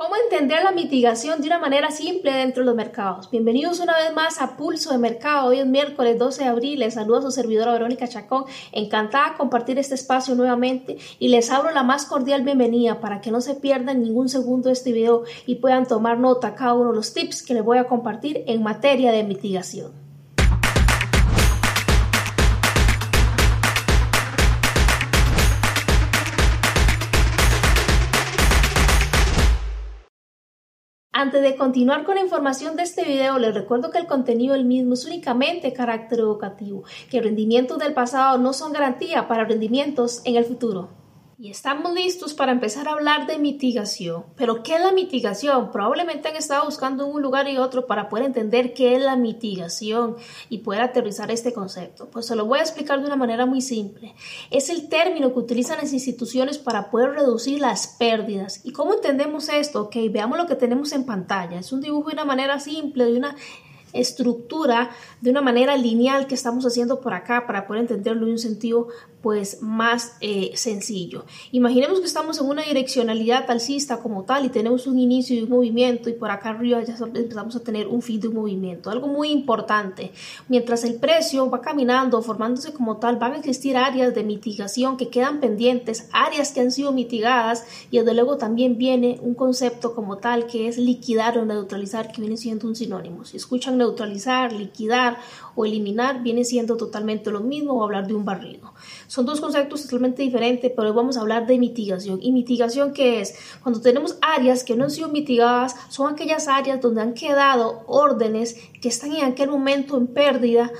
¿Cómo entender la mitigación de una manera simple dentro de los mercados? Bienvenidos una vez más a Pulso de Mercado. Hoy es miércoles 12 de abril. Les saludo a su servidora Verónica Chacón. Encantada de compartir este espacio nuevamente y les abro la más cordial bienvenida para que no se pierdan ningún segundo de este video y puedan tomar nota cada uno de los tips que les voy a compartir en materia de mitigación. Antes de continuar con la información de este video, les recuerdo que el contenido del mismo es únicamente carácter educativo, que rendimientos del pasado no son garantía para rendimientos en el futuro. Y estamos listos para empezar a hablar de mitigación. Pero, ¿qué es la mitigación? Probablemente han estado buscando un lugar y otro para poder entender qué es la mitigación y poder aterrizar este concepto. Pues se lo voy a explicar de una manera muy simple. Es el término que utilizan las instituciones para poder reducir las pérdidas. ¿Y cómo entendemos esto? Ok, veamos lo que tenemos en pantalla. Es un dibujo de una manera simple, de una estructura de una manera lineal que estamos haciendo por acá para poder entenderlo en un sentido pues más eh, sencillo. Imaginemos que estamos en una direccionalidad alcista como tal y tenemos un inicio de un movimiento y por acá arriba ya empezamos a tener un fin de un movimiento. Algo muy importante, mientras el precio va caminando, formándose como tal, van a existir áreas de mitigación que quedan pendientes, áreas que han sido mitigadas y desde luego también viene un concepto como tal que es liquidar o neutralizar que viene siendo un sinónimo. Si escuchan neutralizar, liquidar o eliminar viene siendo totalmente lo mismo o hablar de un barrido. Son dos conceptos totalmente diferentes, pero hoy vamos a hablar de mitigación. ¿Y mitigación qué es? Cuando tenemos áreas que no han sido mitigadas, son aquellas áreas donde han quedado órdenes que están en aquel momento en pérdida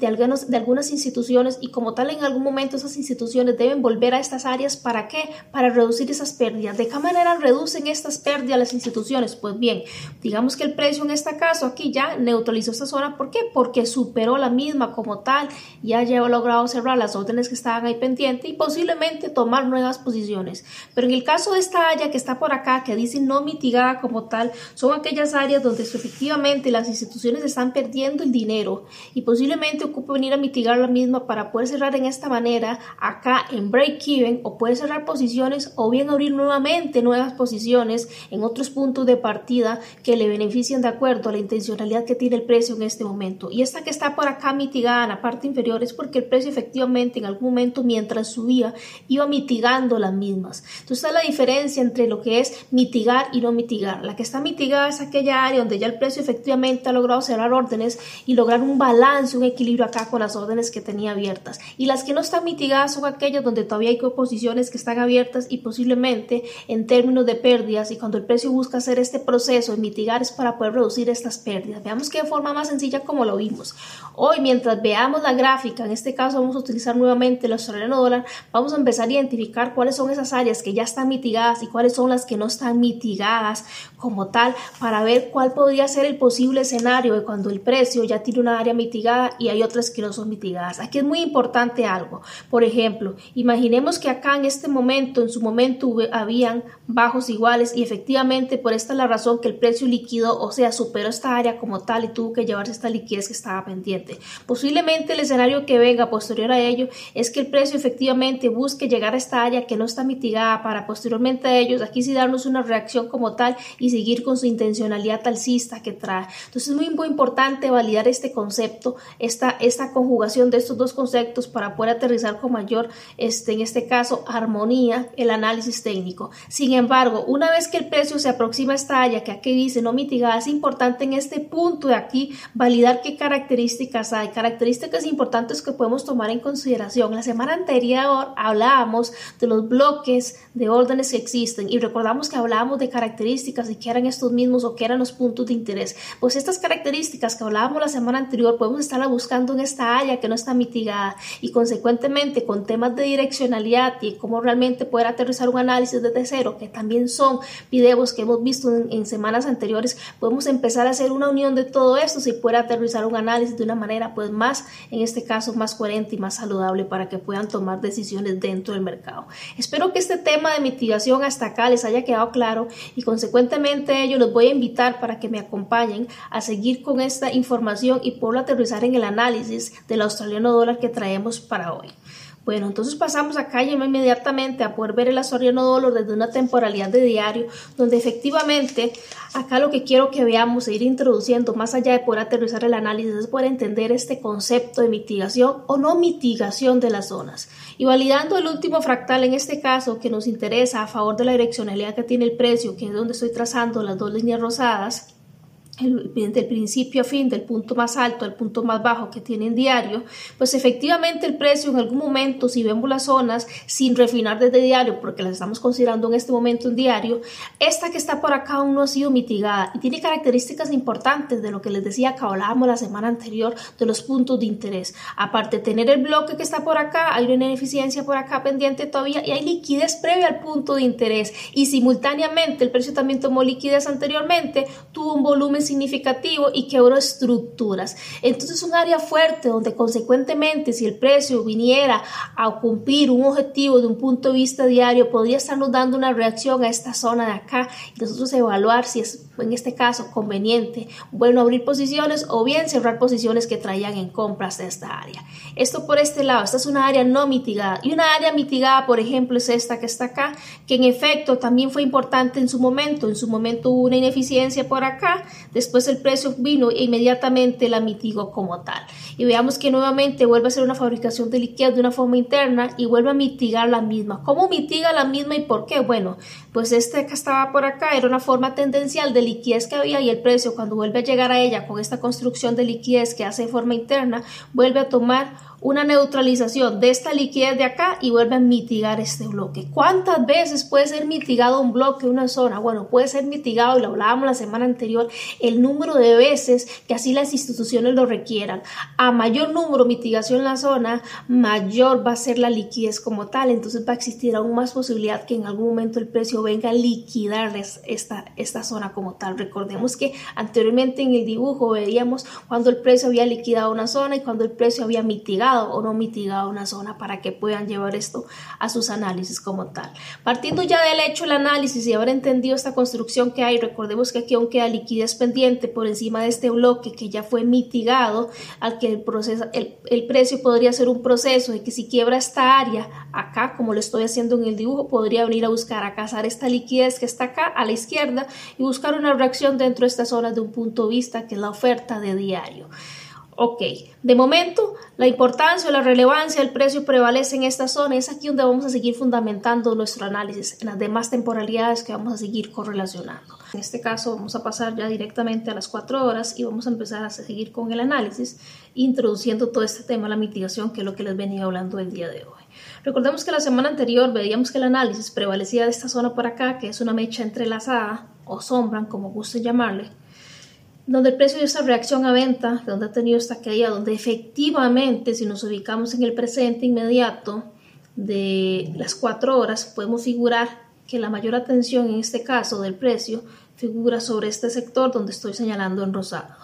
de, algunos, de algunas instituciones y como tal en algún momento esas instituciones deben volver a estas áreas para qué? Para reducir esas pérdidas. ¿De qué manera reducen estas pérdidas las instituciones? Pues bien, digamos que el precio en este caso aquí ya neutralizó esta zona. ¿Por qué? Porque superó la misma como tal, ya ha logrado cerrar las órdenes que estaban ahí pendientes y posiblemente tomar nuevas posiciones. Pero en el caso de esta área que está por acá, que dice no mitigada como tal, son aquellas áreas donde efectivamente las instituciones están perdiendo el dinero y posiblemente ocupe venir a mitigar la misma para poder cerrar en esta manera acá en break even o puede cerrar posiciones o bien abrir nuevamente nuevas posiciones en otros puntos de partida que le beneficien de acuerdo a la intencionalidad que tiene el precio en este momento. Y esta que está por acá mitigada en la parte inferior es porque el precio efectivamente en algún momento mientras subía iba mitigando las mismas. Entonces está la diferencia entre lo que es mitigar y no mitigar. La que está mitigada es aquella área donde ya el precio efectivamente ha logrado cerrar órdenes y lograr un balance, un equilibrio acá con las órdenes que tenía abiertas. Y las que no están mitigadas son aquellas donde todavía hay posiciones que están abiertas y posiblemente en términos de pérdidas y cuando el precio busca hacer este proceso de mitigar es para poder reducir estas pérdidas. Veamos que de forma más sencilla como lo vimos. Hoy mientras veamos la gráfica, en este caso vamos a utilizar nuevamente el australiano dólar, vamos a empezar a identificar cuáles son esas áreas que ya están mitigadas y cuáles son las que no están mitigadas como tal para ver cuál podría ser el posible escenario de cuando el precio ya tiene una área mitigada y hay otras que no son mitigadas. Aquí es muy importante algo. Por ejemplo, imaginemos que acá en este momento, en su momento, habían bajos iguales y efectivamente por esta es la razón que el precio líquido, o sea, superó esta área como tal y tuvo que llevarse esta liquidez que estaba pendiente. Posiblemente el escenario que venga posterior a ello es que el precio efectivamente busque llegar a esta área que no está mitigada para posteriormente a ellos, aquí sí darnos una reacción como tal y seguir con su intencionalidad alcista que trae. Entonces es muy, muy importante validar este concepto, esta, esta conjugación de estos dos conceptos para poder aterrizar con mayor, este, en este caso, armonía el análisis técnico. Sin embargo, una vez que el precio se aproxima a esta área que aquí dice no mitigada, es importante en este punto de aquí validar qué características hay, características importantes que podemos tomar en consideración. La semana anterior hablábamos de los bloques de órdenes que existen y recordamos que hablábamos de características y que eran estos mismos o que eran los puntos de interés. Pues estas características que hablábamos la semana anterior podemos estarla buscando en esta área que no está mitigada y consecuentemente con temas de direccionalidad y cómo realmente poder aterrizar un análisis desde cero, que también son videos que hemos visto en, semanas anteriores, podemos empezar a hacer una unión de todo esto si puede aterrizar un análisis de una manera pues más, en este caso, más coherente y más saludable para que puedan tomar decisiones dentro del mercado. Espero que este tema de mitigación hasta acá les haya quedado claro y consecuentemente yo los voy a invitar para que me acompañen a seguir con esta información y poderlo aterrizar en el análisis del australiano dólar que traemos para hoy. Bueno, entonces pasamos acá ya inmediatamente a poder ver el asoriano dólar desde una temporalidad de diario, donde efectivamente acá lo que quiero que veamos e ir introduciendo, más allá de poder aterrizar el análisis, es poder entender este concepto de mitigación o no mitigación de las zonas. Y validando el último fractal en este caso que nos interesa a favor de la direccionalidad que tiene el precio, que es donde estoy trazando las dos líneas rosadas, el, del principio a fin, del punto más alto al punto más bajo que tiene en diario, pues efectivamente el precio en algún momento, si vemos las zonas sin refinar desde diario, porque las estamos considerando en este momento en diario, esta que está por acá aún no ha sido mitigada y tiene características importantes de lo que les decía que hablábamos la semana anterior de los puntos de interés. Aparte de tener el bloque que está por acá, hay una ineficiencia por acá pendiente todavía y hay liquidez previa al punto de interés y simultáneamente el precio también tomó liquidez anteriormente, tuvo un volumen significativo y quebró estructuras. Entonces es un área fuerte donde consecuentemente si el precio viniera a cumplir un objetivo de un punto de vista diario, podría estarnos dando una reacción a esta zona de acá y nosotros evaluar si es en este caso conveniente, bueno abrir posiciones o bien cerrar posiciones que traían en compras de esta área. Esto por este lado, esta es una área no mitigada y una área mitigada, por ejemplo, es esta que está acá, que en efecto también fue importante en su momento, en su momento hubo una ineficiencia por acá, después el precio vino e inmediatamente la mitigó como tal. Y veamos que nuevamente vuelve a ser una fabricación de liquidez de una forma interna y vuelve a mitigar la misma. ¿Cómo mitiga la misma y por qué? Bueno, pues este que estaba por acá era una forma tendencial de liquidez que había y el precio cuando vuelve a llegar a ella con esta construcción de liquidez que hace de forma interna, vuelve a tomar una neutralización de esta liquidez de acá y vuelve a mitigar este bloque. ¿Cuántas veces puede ser mitigado un bloque, una zona? Bueno, puede ser mitigado, y lo hablábamos la semana anterior, el número de veces que así las instituciones lo requieran. A mayor número mitigación en la zona, mayor va a ser la liquidez como tal. Entonces va a existir aún más posibilidad que en algún momento el precio venga a liquidar esta, esta zona como tal. Recordemos que anteriormente en el dibujo veíamos cuando el precio había liquidado una zona y cuando el precio había o no mitigado una zona para que puedan llevar esto a sus análisis como tal. Partiendo ya del hecho el análisis y haber entendido esta construcción que hay, recordemos que aquí aún queda liquidez pendiente por encima de este bloque que ya fue mitigado, al que el, proceso, el, el precio podría ser un proceso de que si quiebra esta área acá, como lo estoy haciendo en el dibujo, podría venir a buscar a cazar esta liquidez que está acá a la izquierda y buscar una reacción dentro de esta zona de un punto de vista que es la oferta de diario. Ok, de momento la importancia o la relevancia del precio prevalece en esta zona. Es aquí donde vamos a seguir fundamentando nuestro análisis en las demás temporalidades que vamos a seguir correlacionando. En este caso vamos a pasar ya directamente a las 4 horas y vamos a empezar a seguir con el análisis, introduciendo todo este tema, la mitigación, que es lo que les venía hablando el día de hoy. Recordemos que la semana anterior veíamos que el análisis prevalecía de esta zona por acá, que es una mecha entrelazada o sombra, como guste llamarle, donde el precio de esa reacción a venta, donde ha tenido esta caída, donde efectivamente, si nos ubicamos en el presente inmediato de las cuatro horas, podemos figurar que la mayor atención en este caso del precio figura sobre este sector donde estoy señalando en rosado.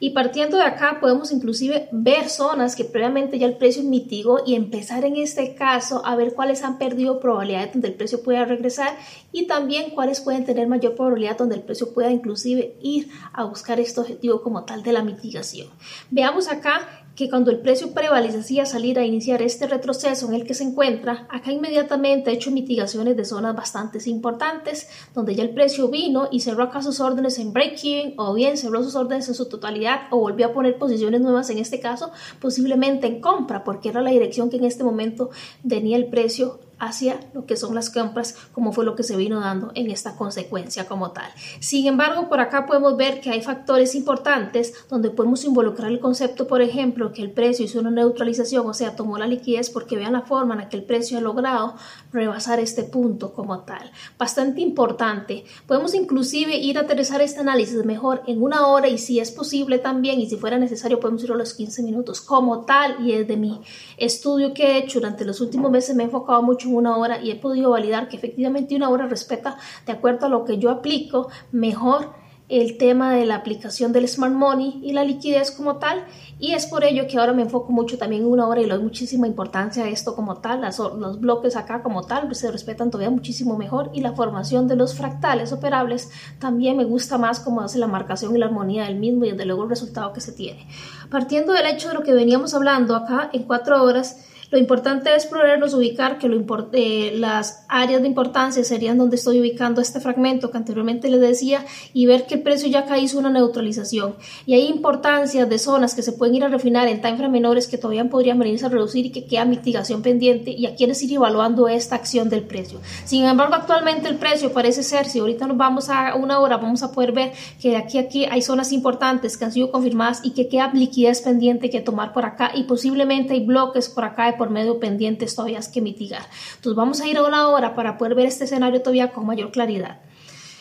Y partiendo de acá podemos inclusive ver zonas que previamente ya el precio mitigó y empezar en este caso a ver cuáles han perdido probabilidad donde el precio pueda regresar y también cuáles pueden tener mayor probabilidad donde el precio pueda inclusive ir a buscar este objetivo como tal de la mitigación. Veamos acá que cuando el precio prevalecía salir a iniciar este retroceso en el que se encuentra, acá inmediatamente ha hecho mitigaciones de zonas bastante importantes, donde ya el precio vino y cerró acá sus órdenes en break-even o bien cerró sus órdenes en su totalidad o volvió a poner posiciones nuevas en este caso, posiblemente en compra, porque era la dirección que en este momento tenía el precio hacia lo que son las compras, como fue lo que se vino dando en esta consecuencia como tal. Sin embargo, por acá podemos ver que hay factores importantes donde podemos involucrar el concepto, por ejemplo, que el precio hizo una neutralización, o sea, tomó la liquidez porque vean la forma en la que el precio ha logrado rebasar este punto como tal. Bastante importante. Podemos inclusive ir a aterrizar este análisis mejor en una hora y si es posible también y si fuera necesario podemos ir a los 15 minutos como tal y desde mi estudio que he hecho durante los últimos meses me he enfocado mucho una hora y he podido validar que efectivamente una hora respeta, de acuerdo a lo que yo aplico, mejor el tema de la aplicación del smart money y la liquidez como tal y es por ello que ahora me enfoco mucho también en una hora y le doy muchísima importancia a esto como tal, los bloques acá como tal pues, se respetan todavía muchísimo mejor y la formación de los fractales operables también me gusta más cómo hace la marcación y la armonía del mismo y desde luego el resultado que se tiene. Partiendo del hecho de lo que veníamos hablando acá en cuatro horas, Lo importante es podernos ubicar que eh, las áreas de importancia serían donde estoy ubicando este fragmento que anteriormente les decía y ver que el precio ya acá hizo una neutralización. Y hay importancia de zonas que se pueden ir a refinar en timeframe menores que todavía podrían venirse a reducir y que queda mitigación pendiente y aquí es ir evaluando esta acción del precio. Sin embargo, actualmente el precio parece ser, si ahorita nos vamos a una hora, vamos a poder ver que de aquí a aquí hay zonas importantes que han sido confirmadas y que queda liquidez pendiente que tomar por acá y posiblemente hay bloques por acá por medio pendientes todavía que mitigar. Entonces vamos a ir a una hora para poder ver este escenario todavía con mayor claridad.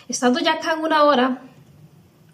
Estando ya acá en una hora,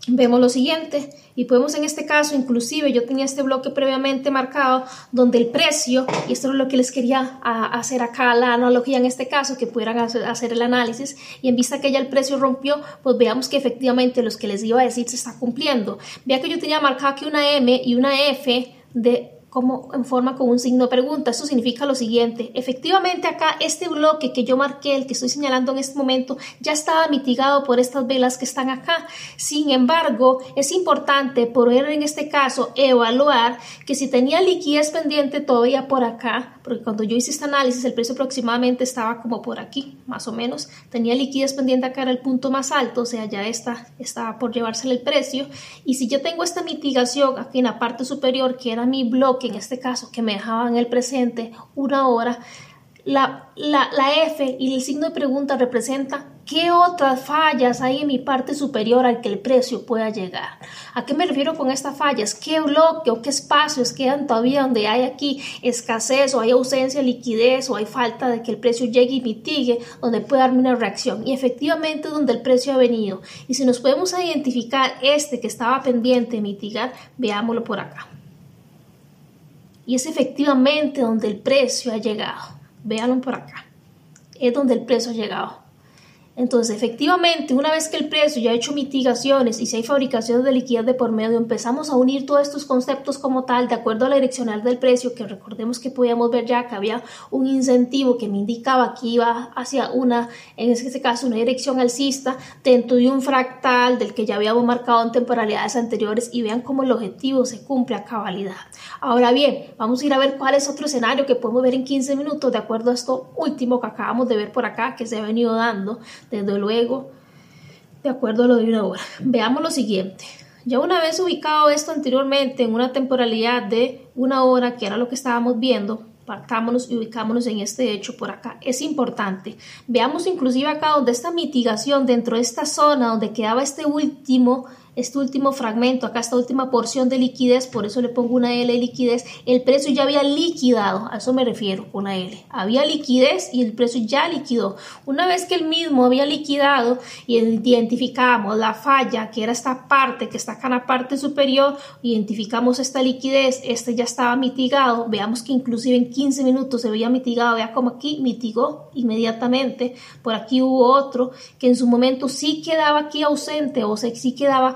vemos lo siguiente y podemos en este caso, inclusive yo tenía este bloque previamente marcado donde el precio, y esto es lo que les quería hacer acá la analogía en este caso, que pudieran hacer el análisis y en vista que ya el precio rompió, pues veamos que efectivamente los que les iba a decir se está cumpliendo. Vea que yo tenía marcado aquí una M y una F de como en forma con un signo de pregunta. Eso significa lo siguiente. Efectivamente acá este bloque que yo marqué, el que estoy señalando en este momento, ya estaba mitigado por estas velas que están acá. Sin embargo, es importante poder en este caso evaluar que si tenía liquidez pendiente todavía por acá, porque cuando yo hice este análisis el precio aproximadamente estaba como por aquí, más o menos. Tenía liquidez pendiente acá era el punto más alto, o sea, ya está, estaba por llevársele el precio. Y si yo tengo esta mitigación aquí en la parte superior, que era mi bloque, que en este caso que me dejaba en el presente una hora, la, la, F y el signo de pregunta representa qué otras fallas hay en mi parte superior al que el precio pueda llegar. ¿A qué me refiero con estas fallas? ¿Qué bloque o qué espacios quedan todavía donde hay aquí escasez o hay ausencia de liquidez o hay falta de que el precio llegue y mitigue, donde puede darme una reacción? Y efectivamente donde el precio ha venido. Y si nos podemos identificar este que estaba pendiente de mitigar, veámoslo por acá y es efectivamente donde el precio ha llegado. Véanlo por acá. Es donde el precio ha llegado. Entonces, efectivamente, una vez que el precio ya ha hecho mitigaciones y si hay fabricación de liquidez de por medio, empezamos a unir todos estos conceptos como tal, de acuerdo a la direccional del precio, que recordemos que podíamos ver ya que había un incentivo que me indicaba que iba hacia una, en este caso, una dirección alcista dentro de un fractal del que ya habíamos marcado en temporalidades anteriores y vean cómo el objetivo se cumple a cabalidad. Ahora bien, vamos a ir a ver cuál es otro escenario que podemos ver en 15 minutos de acuerdo a esto último que acabamos de ver por acá, que se ha venido dando desde luego, de acuerdo a lo de una hora. Veamos lo siguiente. Ya una vez ubicado esto anteriormente en una temporalidad de una hora, que era lo que estábamos viendo, partámonos y ubicámonos en este hecho por acá. Es importante. Veamos inclusive acá donde esta mitigación dentro de esta zona donde quedaba este último este último fragmento, acá esta última porción de liquidez, por eso le pongo una L de liquidez, el precio ya había liquidado, a eso me refiero con la L. Había liquidez y el precio ya liquidó. Una vez que el mismo había liquidado y identificamos la falla, que era esta parte que está acá en la parte superior, identificamos esta liquidez, este ya estaba mitigado, veamos que inclusive en 15 minutos se veía mitigado, vea como aquí mitigó inmediatamente, por aquí hubo otro que en su momento sí quedaba aquí ausente o sea, sí quedaba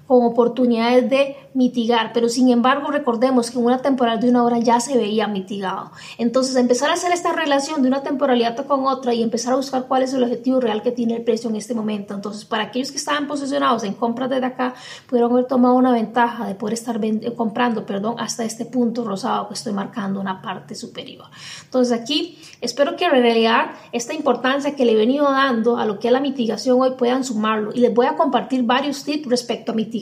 con oportunidades de mitigar, pero sin embargo recordemos que una temporalidad de una hora ya se veía mitigado. Entonces empezar a hacer esta relación de una temporalidad con otra y empezar a buscar cuál es el objetivo real que tiene el precio en este momento. Entonces para aquellos que estaban posicionados en compras desde acá, pudieron haber tomado una ventaja de poder estar comprando, perdón, hasta este punto rosado que estoy marcando una parte superior. Entonces aquí espero que en realidad esta importancia que le he venido dando a lo que es la mitigación hoy puedan sumarlo y les voy a compartir varios tips respecto a mitigación.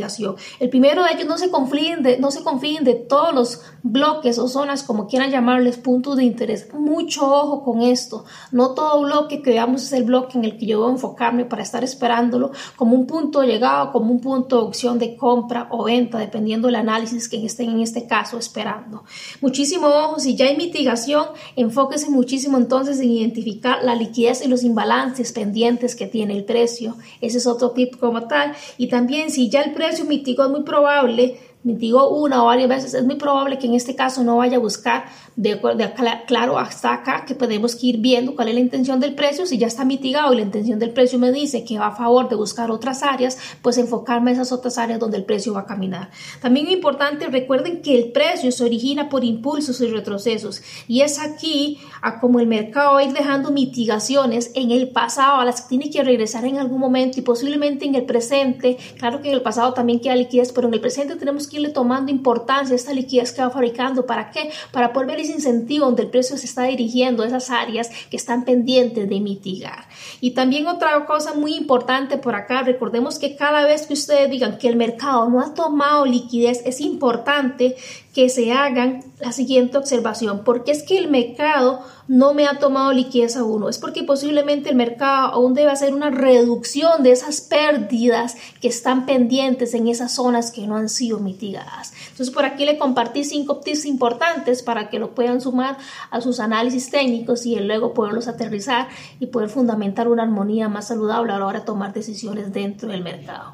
El primero de ellos no se confíen de, no se confíen de todos los bloques o zonas, como quieran llamarles, puntos de interés. Mucho ojo con esto. No todo bloque que veamos es el bloque en el que yo voy a enfocarme para estar esperándolo como un punto de llegada, como un punto de opción de compra o venta, dependiendo del análisis que estén en este caso esperando. Muchísimo ojo, si ya hay mitigación, enfóquese muchísimo entonces en identificar la liquidez y los imbalances pendientes que tiene el precio. Ese es otro tip como tal. Y también si ya el precio mitigó, es muy probable digo una o varias veces, es muy probable que en este caso no vaya a buscar de, de, claro hasta acá que podemos ir viendo cuál es la intención del precio, si ya está mitigado y la intención del precio me dice que va a favor de buscar otras áreas, pues enfocarme en esas otras áreas donde el precio va a caminar. También es importante, recuerden que el precio se origina por impulsos y retrocesos. Y es aquí a como el mercado va a ir dejando mitigaciones en el pasado a las que tiene que regresar en algún momento y posiblemente en el presente, claro que en el pasado también queda liquidez, pero en el presente tenemos que irle tomando importancia a esta liquidez que va fabricando. ¿Para qué? Para poder ver ese incentivo donde el precio se está dirigiendo esas áreas que están pendientes de mitigar. Y también otra cosa muy importante por acá, recordemos que cada vez que ustedes digan que el mercado no ha tomado liquidez, es importante que se hagan la siguiente observación, porque es que el mercado no me ha tomado liquidez a uno, es porque posiblemente el mercado aún debe hacer una reducción de esas pérdidas que están pendientes en esas zonas que no han sido mitigadas. Entonces por aquí le compartí cinco tips importantes para que lo puedan sumar a sus análisis técnicos y luego poderlos aterrizar y poder fundamentar una armonía más saludable a la hora de tomar decisiones dentro del mercado.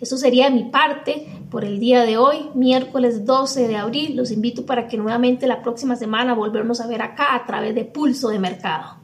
Eso sería mi parte por el día de hoy, miércoles 12 de abril. Los invito para que nuevamente la próxima semana volvernos a ver acá a través de Pulso de Mercado.